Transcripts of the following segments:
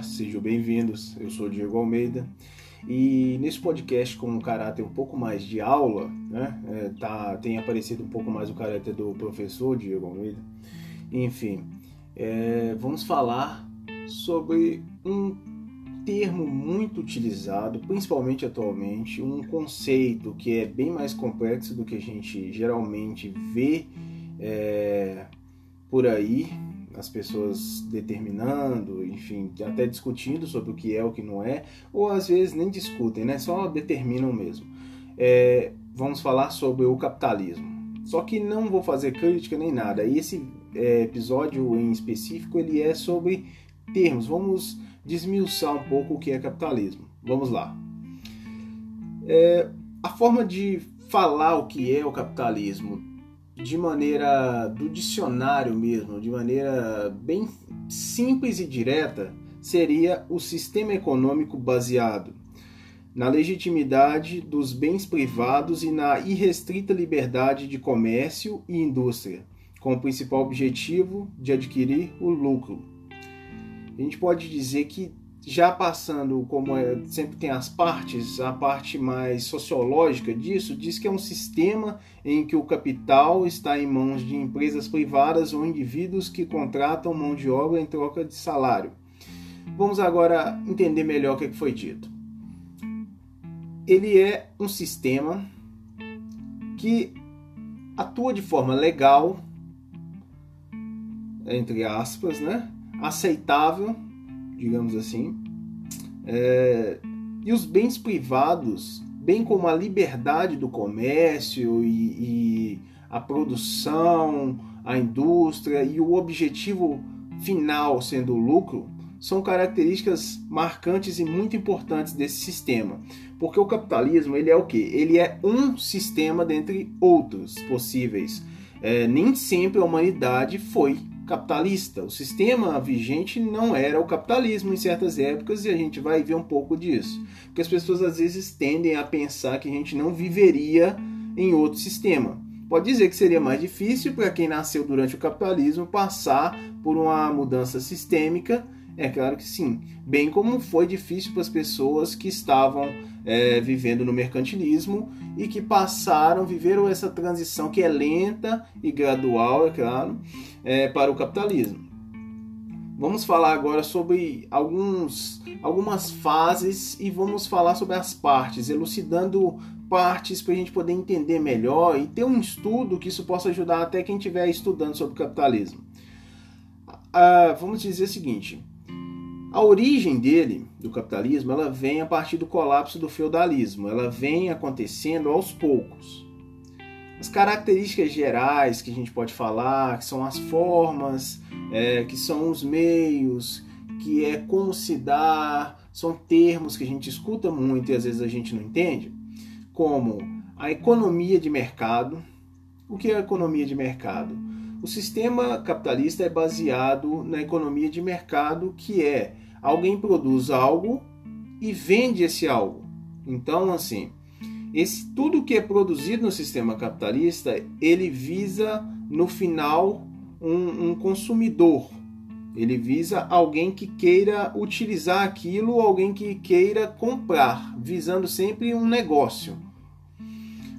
Olá, sejam bem-vindos. Eu sou Diego Almeida e nesse podcast com um caráter um pouco mais de aula, né, é, tá, tem aparecido um pouco mais o caráter do professor Diego Almeida. Enfim, é, vamos falar sobre um termo muito utilizado, principalmente atualmente, um conceito que é bem mais complexo do que a gente geralmente vê é, por aí, as pessoas determinando, enfim, até discutindo sobre o que é o que não é, ou às vezes nem discutem, né? Só determinam mesmo. É, vamos falar sobre o capitalismo. Só que não vou fazer crítica nem nada. E esse é, episódio em específico ele é sobre termos. Vamos desmiuçar um pouco o que é capitalismo. Vamos lá. É, a forma de falar o que é o capitalismo de maneira do dicionário mesmo, de maneira bem simples e direta, seria o sistema econômico baseado na legitimidade dos bens privados e na irrestrita liberdade de comércio e indústria, com o principal objetivo de adquirir o lucro. A gente pode dizer que já passando, como é, sempre tem as partes, a parte mais sociológica disso, diz que é um sistema em que o capital está em mãos de empresas privadas ou indivíduos que contratam mão de obra em troca de salário. Vamos agora entender melhor o que foi dito. Ele é um sistema que atua de forma legal, entre aspas, né? aceitável digamos assim. É, e os bens privados, bem como a liberdade do comércio e, e a produção, a indústria e o objetivo final sendo o lucro, são características marcantes e muito importantes desse sistema. Porque o capitalismo, ele é o que? Ele é um sistema dentre outros possíveis. É, nem sempre a humanidade foi capitalista. O sistema vigente não era o capitalismo em certas épocas e a gente vai ver um pouco disso. Porque as pessoas às vezes tendem a pensar que a gente não viveria em outro sistema. Pode dizer que seria mais difícil para quem nasceu durante o capitalismo passar por uma mudança sistêmica é claro que sim. Bem como foi difícil para as pessoas que estavam é, vivendo no mercantilismo e que passaram, viveram essa transição que é lenta e gradual, é claro, é, para o capitalismo. Vamos falar agora sobre alguns, algumas fases e vamos falar sobre as partes, elucidando partes para a gente poder entender melhor e ter um estudo que isso possa ajudar até quem estiver estudando sobre capitalismo. Ah, vamos dizer o seguinte: a origem dele, do capitalismo, ela vem a partir do colapso do feudalismo. Ela vem acontecendo aos poucos. As características gerais que a gente pode falar, que são as formas, é, que são os meios, que é como se dá, são termos que a gente escuta muito e às vezes a gente não entende, como a economia de mercado. O que é a economia de mercado? O sistema capitalista é baseado na economia de mercado, que é alguém produz algo e vende esse algo. Então, assim, esse tudo que é produzido no sistema capitalista, ele visa no final um, um consumidor. Ele visa alguém que queira utilizar aquilo, alguém que queira comprar, visando sempre um negócio.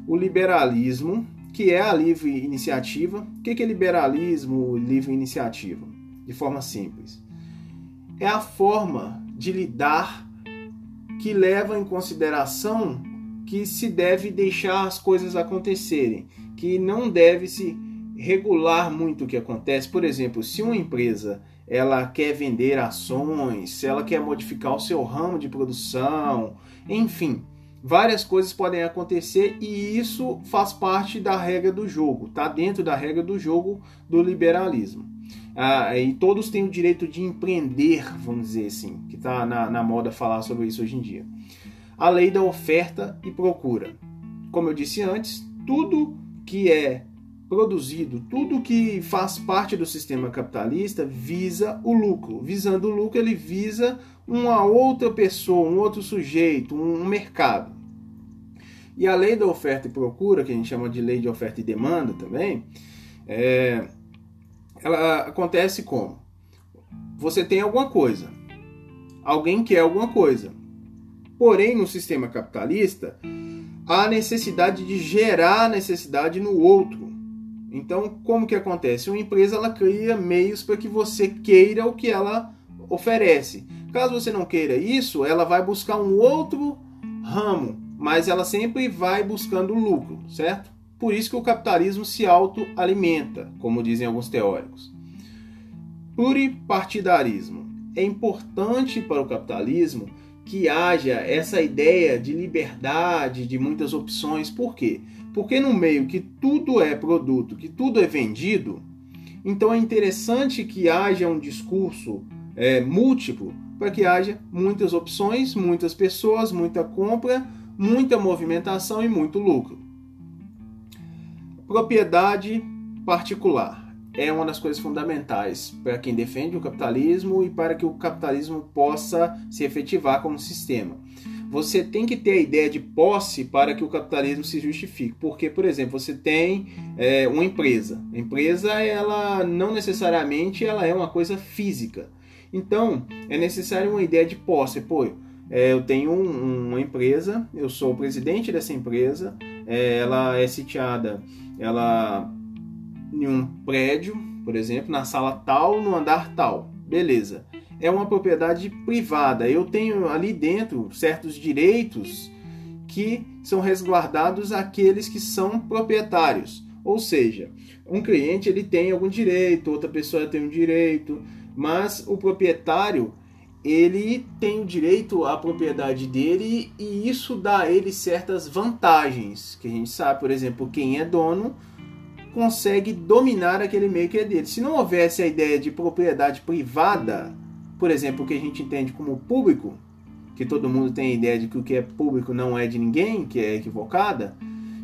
O liberalismo que é a livre iniciativa. O que é liberalismo, livre iniciativa? De forma simples. É a forma de lidar que leva em consideração que se deve deixar as coisas acontecerem, que não deve se regular muito o que acontece. Por exemplo, se uma empresa ela quer vender ações, se ela quer modificar o seu ramo de produção, enfim, várias coisas podem acontecer e isso faz parte da regra do jogo, está dentro da regra do jogo do liberalismo. Ah, e todos têm o direito de empreender, vamos dizer assim, que está na, na moda falar sobre isso hoje em dia. A lei da oferta e procura. Como eu disse antes, tudo que é produzido, tudo que faz parte do sistema capitalista visa o lucro. Visando o lucro, ele visa uma outra pessoa, um outro sujeito, um mercado. E a lei da oferta e procura, que a gente chama de lei de oferta e demanda também, é, ela acontece como? Você tem alguma coisa, Alguém quer alguma coisa. Porém, no sistema capitalista, há necessidade de gerar necessidade no outro. Então, como que acontece? Uma empresa ela cria meios para que você queira o que ela oferece. Caso você não queira isso, ela vai buscar um outro ramo, mas ela sempre vai buscando lucro, certo? Por isso que o capitalismo se autoalimenta, como dizem alguns teóricos. Pluripartidarismo. É importante para o capitalismo que haja essa ideia de liberdade, de muitas opções. Por quê? Porque no meio que tudo é produto, que tudo é vendido, então é interessante que haja um discurso é, múltiplo para que haja muitas opções, muitas pessoas, muita compra, muita movimentação e muito lucro. Propriedade particular é uma das coisas fundamentais para quem defende o capitalismo e para que o capitalismo possa se efetivar como sistema. Você tem que ter a ideia de posse para que o capitalismo se justifique. Porque, por exemplo, você tem é, uma empresa. A empresa, ela não necessariamente ela é uma coisa física então, é necessário uma ideia de posse. Pô, é, eu tenho um, uma empresa, eu sou o presidente dessa empresa, é, ela é sitiada ela, em um prédio, por exemplo, na sala tal, no andar tal. Beleza. É uma propriedade privada. Eu tenho ali dentro certos direitos que são resguardados àqueles que são proprietários. Ou seja, um cliente ele tem algum direito, outra pessoa tem um direito, mas o proprietário ele tem o direito à propriedade dele e isso dá a ele certas vantagens que a gente sabe, por exemplo, quem é dono consegue dominar aquele meio que é dele. Se não houvesse a ideia de propriedade privada, por exemplo, o que a gente entende como público, que todo mundo tem a ideia de que o que é público não é de ninguém, que é equivocada,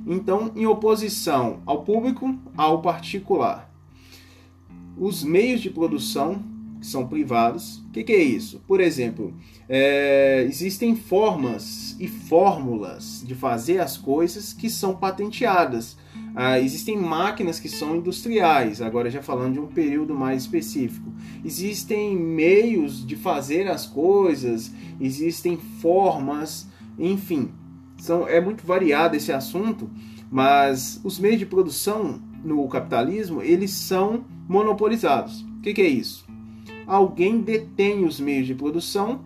então, em oposição ao público, ao particular. Os meios de produção que são privados. O que, que, é isso? Por exemplo, é, existem formas e fórmulas de fazer as coisas que são patenteadas. Ah, existem máquinas que são industriais, agora já falando de um período mais específico. Existem meios de fazer as coisas, existem formas, enfim. São, é muito variado esse assunto, mas os meios de produção no capitalismo eles são monopolizados. O que, que é isso? Alguém detém os meios de produção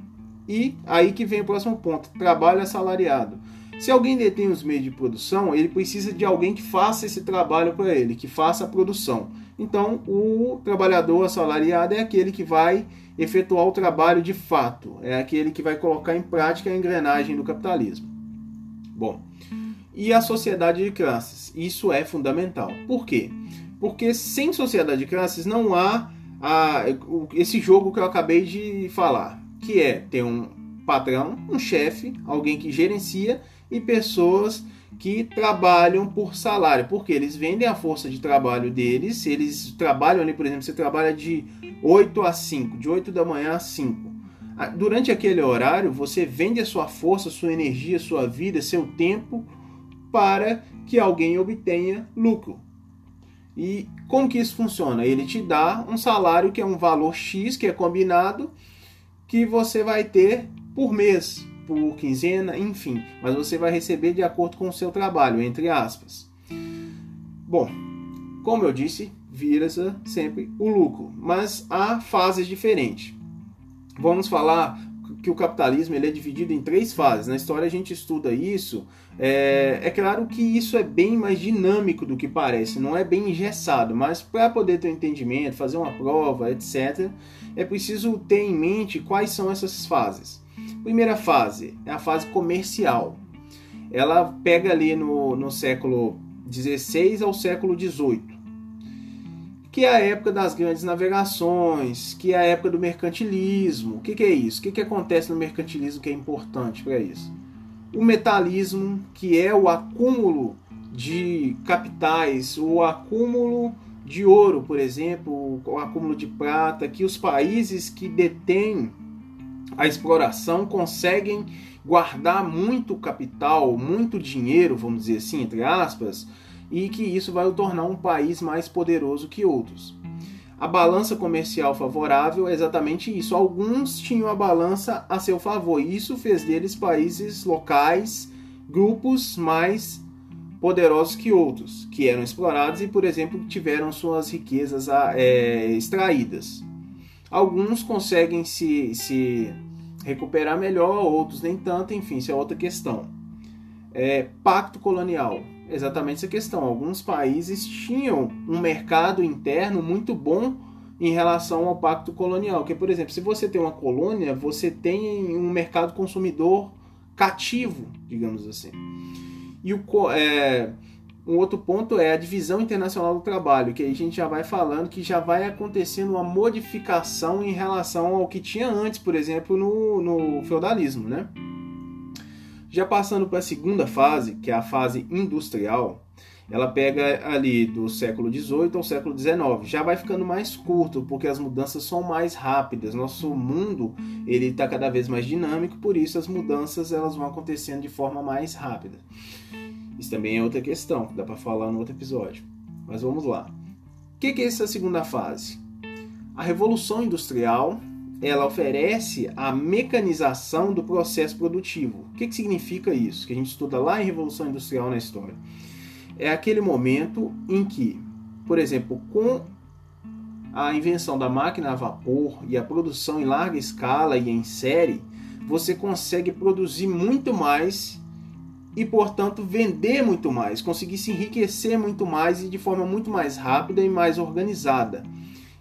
e aí que vem o próximo ponto: trabalho assalariado. Se alguém detém os meios de produção, ele precisa de alguém que faça esse trabalho para ele, que faça a produção. Então, o trabalhador assalariado é aquele que vai efetuar o trabalho de fato, é aquele que vai colocar em prática a engrenagem do capitalismo. Bom, e a sociedade de classes? Isso é fundamental. Por quê? Porque sem sociedade de classes não há a, esse jogo que eu acabei de falar, que é ter um patrão, um chefe, alguém que gerencia e pessoas que trabalham por salário, porque eles vendem a força de trabalho deles, eles trabalham ali, por exemplo, você trabalha de 8 a 5, de 8 da manhã a 5. Ah, durante aquele horário, você vende a sua força, sua energia, sua vida, seu tempo para que alguém obtenha lucro. E como que isso funciona? Ele te dá um salário que é um valor X, que é combinado, que você vai ter por mês, por quinzena, enfim. Mas você vai receber de acordo com o seu trabalho, entre aspas. Bom, como eu disse, vira sempre o lucro, mas há fases diferentes. Vamos falar que o capitalismo ele é dividido em três fases. Na história a gente estuda isso. É, é claro que isso é bem mais dinâmico do que parece, não é bem engessado, mas para poder ter um entendimento, fazer uma prova, etc., é preciso ter em mente quais são essas fases. Primeira fase é a fase comercial. Ela pega ali no, no século 16 ao século 18 que é a época das grandes navegações, que é a época do mercantilismo. O que, que é isso? O que, que acontece no mercantilismo que é importante para isso? O metalismo, que é o acúmulo de capitais, o acúmulo de ouro, por exemplo, o acúmulo de prata, que os países que detêm a exploração conseguem guardar muito capital, muito dinheiro, vamos dizer assim, entre aspas, e que isso vai o tornar um país mais poderoso que outros. A balança comercial favorável é exatamente isso. Alguns tinham a balança a seu favor. Isso fez deles países locais, grupos mais poderosos que outros, que eram explorados e, por exemplo, tiveram suas riquezas é, extraídas. Alguns conseguem se, se recuperar melhor, outros nem tanto, enfim, isso é outra questão. É, pacto colonial, exatamente essa questão. Alguns países tinham um mercado interno muito bom em relação ao pacto colonial, que por exemplo, se você tem uma colônia, você tem um mercado consumidor cativo, digamos assim. E o é, um outro ponto é a divisão internacional do trabalho, que a gente já vai falando que já vai acontecendo uma modificação em relação ao que tinha antes, por exemplo, no, no feudalismo, né? Já passando para a segunda fase, que é a fase industrial, ela pega ali do século XVIII ao século XIX. Já vai ficando mais curto, porque as mudanças são mais rápidas. Nosso mundo ele está cada vez mais dinâmico, por isso as mudanças elas vão acontecendo de forma mais rápida. Isso também é outra questão, que dá para falar no outro episódio. Mas vamos lá. O que é essa segunda fase? A revolução industrial ela oferece a mecanização do processo produtivo. O que, que significa isso? Que a gente estuda lá em Revolução Industrial na história. É aquele momento em que, por exemplo, com a invenção da máquina a vapor e a produção em larga escala e em série, você consegue produzir muito mais e, portanto, vender muito mais, conseguir se enriquecer muito mais e de forma muito mais rápida e mais organizada.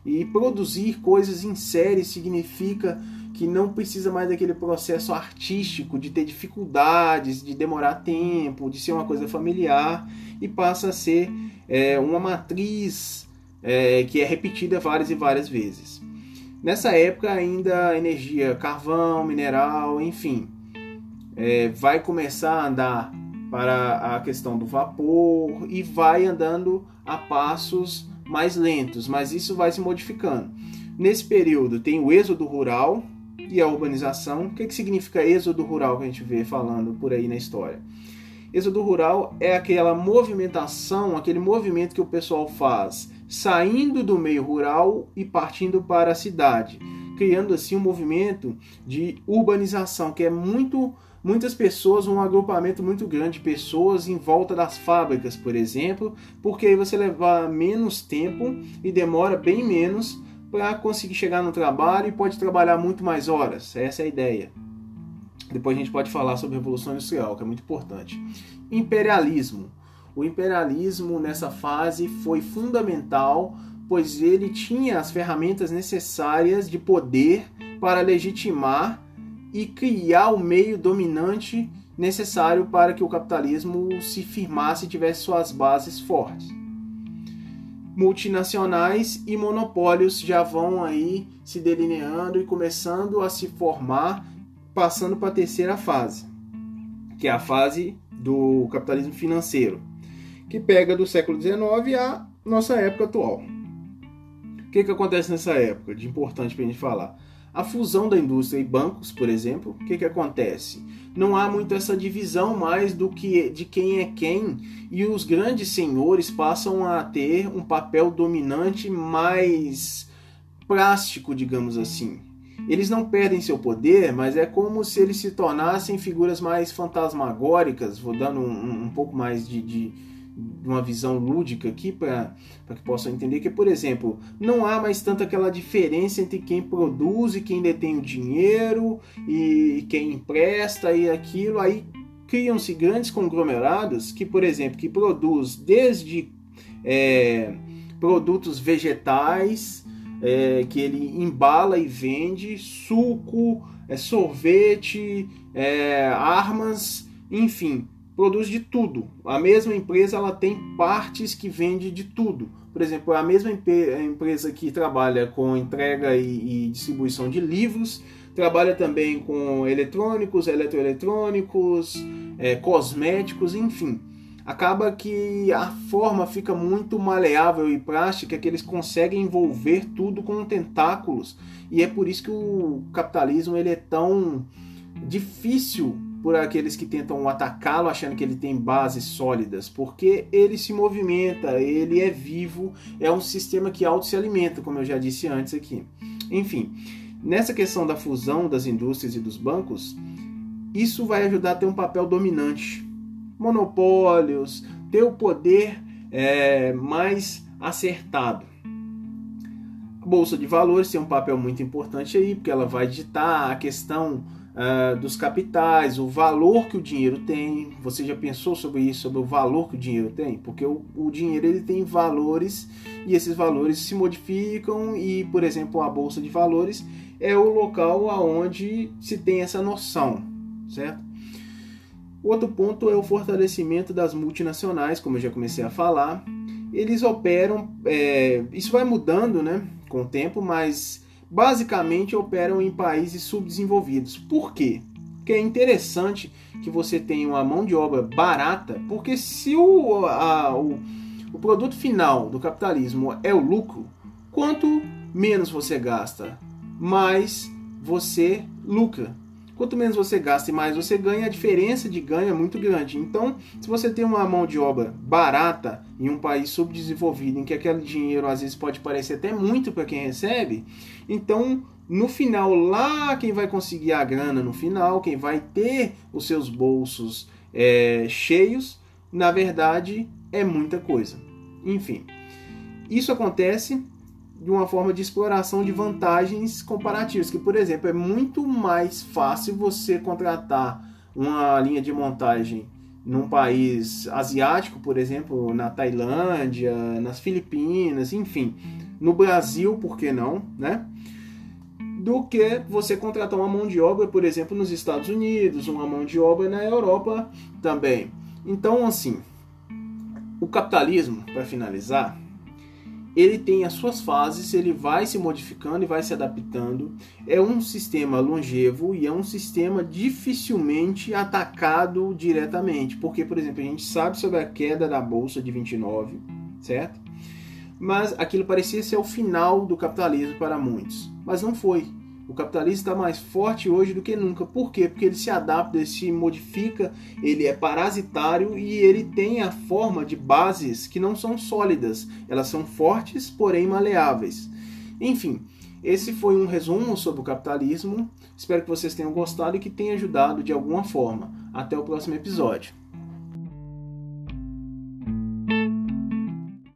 E produzir coisas em série significa que não precisa mais daquele processo artístico de ter dificuldades, de demorar tempo, de ser uma coisa familiar e passa a ser é, uma matriz é, que é repetida várias e várias vezes. Nessa época ainda energia carvão, mineral, enfim, é, vai começar a andar para a questão do vapor e vai andando a passos mais lentos, mas isso vai se modificando. Nesse período tem o êxodo rural e a urbanização. O que, que significa êxodo rural que a gente vê falando por aí na história? Êxodo rural é aquela movimentação, aquele movimento que o pessoal faz saindo do meio rural e partindo para a cidade, criando assim um movimento de urbanização que é muito muitas pessoas, um agrupamento muito grande de pessoas em volta das fábricas, por exemplo, porque aí você leva menos tempo e demora bem menos para conseguir chegar no trabalho e pode trabalhar muito mais horas. Essa é a ideia. Depois a gente pode falar sobre a Revolução Industrial, que é muito importante. Imperialismo. O imperialismo nessa fase foi fundamental, pois ele tinha as ferramentas necessárias de poder para legitimar e criar o meio dominante necessário para que o capitalismo se firmasse e tivesse suas bases fortes. Multinacionais e monopólios já vão aí se delineando e começando a se formar, passando para a terceira fase, que é a fase do capitalismo financeiro, que pega do século XIX à nossa época atual. O que, que acontece nessa época de importante para a gente falar? A fusão da indústria e bancos, por exemplo, o que, que acontece? Não há muito essa divisão mais do que de quem é quem e os grandes senhores passam a ter um papel dominante mais plástico, digamos assim. Eles não perdem seu poder, mas é como se eles se tornassem figuras mais fantasmagóricas, vou dando um, um pouco mais de, de uma visão lúdica aqui para que possam entender que, por exemplo, não há mais tanto aquela diferença entre quem produz e quem detém o dinheiro e quem empresta e aquilo. Aí criam-se grandes conglomerados que, por exemplo, que produz desde é, produtos vegetais é, que ele embala e vende, suco, é, sorvete, é, armas, enfim, produz de tudo. A mesma empresa ela tem partes que vende de tudo. Por exemplo, a mesma empresa que trabalha com entrega e, e distribuição de livros trabalha também com eletrônicos, eletroeletrônicos, é, cosméticos, enfim. Acaba que a forma fica muito maleável e plástica que eles conseguem envolver tudo com tentáculos e é por isso que o capitalismo ele é tão difícil por aqueles que tentam atacá-lo achando que ele tem bases sólidas, porque ele se movimenta, ele é vivo, é um sistema que auto se alimenta, como eu já disse antes aqui. Enfim, nessa questão da fusão das indústrias e dos bancos, isso vai ajudar a ter um papel dominante. Monopólios, ter o poder é, mais acertado. A Bolsa de Valores tem um papel muito importante aí, porque ela vai ditar a questão uh, dos capitais, o valor que o dinheiro tem. Você já pensou sobre isso, sobre o valor que o dinheiro tem? Porque o, o dinheiro ele tem valores e esses valores se modificam e, por exemplo, a Bolsa de Valores é o local aonde se tem essa noção, certo? Outro ponto é o fortalecimento das multinacionais, como eu já comecei a falar. Eles operam, é, isso vai mudando né, com o tempo, mas basicamente operam em países subdesenvolvidos. Por quê? Porque é interessante que você tenha uma mão de obra barata, porque se o, a, o, o produto final do capitalismo é o lucro, quanto menos você gasta, mais você lucra. Quanto menos você gasta e mais você ganha, a diferença de ganho é muito grande. Então, se você tem uma mão de obra barata em um país subdesenvolvido, em que aquele dinheiro às vezes pode parecer até muito para quem recebe, então no final, lá quem vai conseguir a grana no final, quem vai ter os seus bolsos é, cheios, na verdade é muita coisa. Enfim, isso acontece de uma forma de exploração de vantagens comparativas, que por exemplo é muito mais fácil você contratar uma linha de montagem num país asiático, por exemplo, na Tailândia, nas Filipinas, enfim, no Brasil, por que não, né? Do que você contratar uma mão de obra, por exemplo, nos Estados Unidos, uma mão de obra na Europa também. Então, assim, o capitalismo, para finalizar, ele tem as suas fases, ele vai se modificando e vai se adaptando. É um sistema longevo e é um sistema dificilmente atacado diretamente, porque, por exemplo, a gente sabe sobre a queda da bolsa de 29, certo? Mas aquilo parecia ser o final do capitalismo para muitos, mas não foi. O capitalismo está mais forte hoje do que nunca. Por quê? Porque ele se adapta, ele se modifica, ele é parasitário e ele tem a forma de bases que não são sólidas. Elas são fortes, porém maleáveis. Enfim, esse foi um resumo sobre o capitalismo. Espero que vocês tenham gostado e que tenha ajudado de alguma forma. Até o próximo episódio.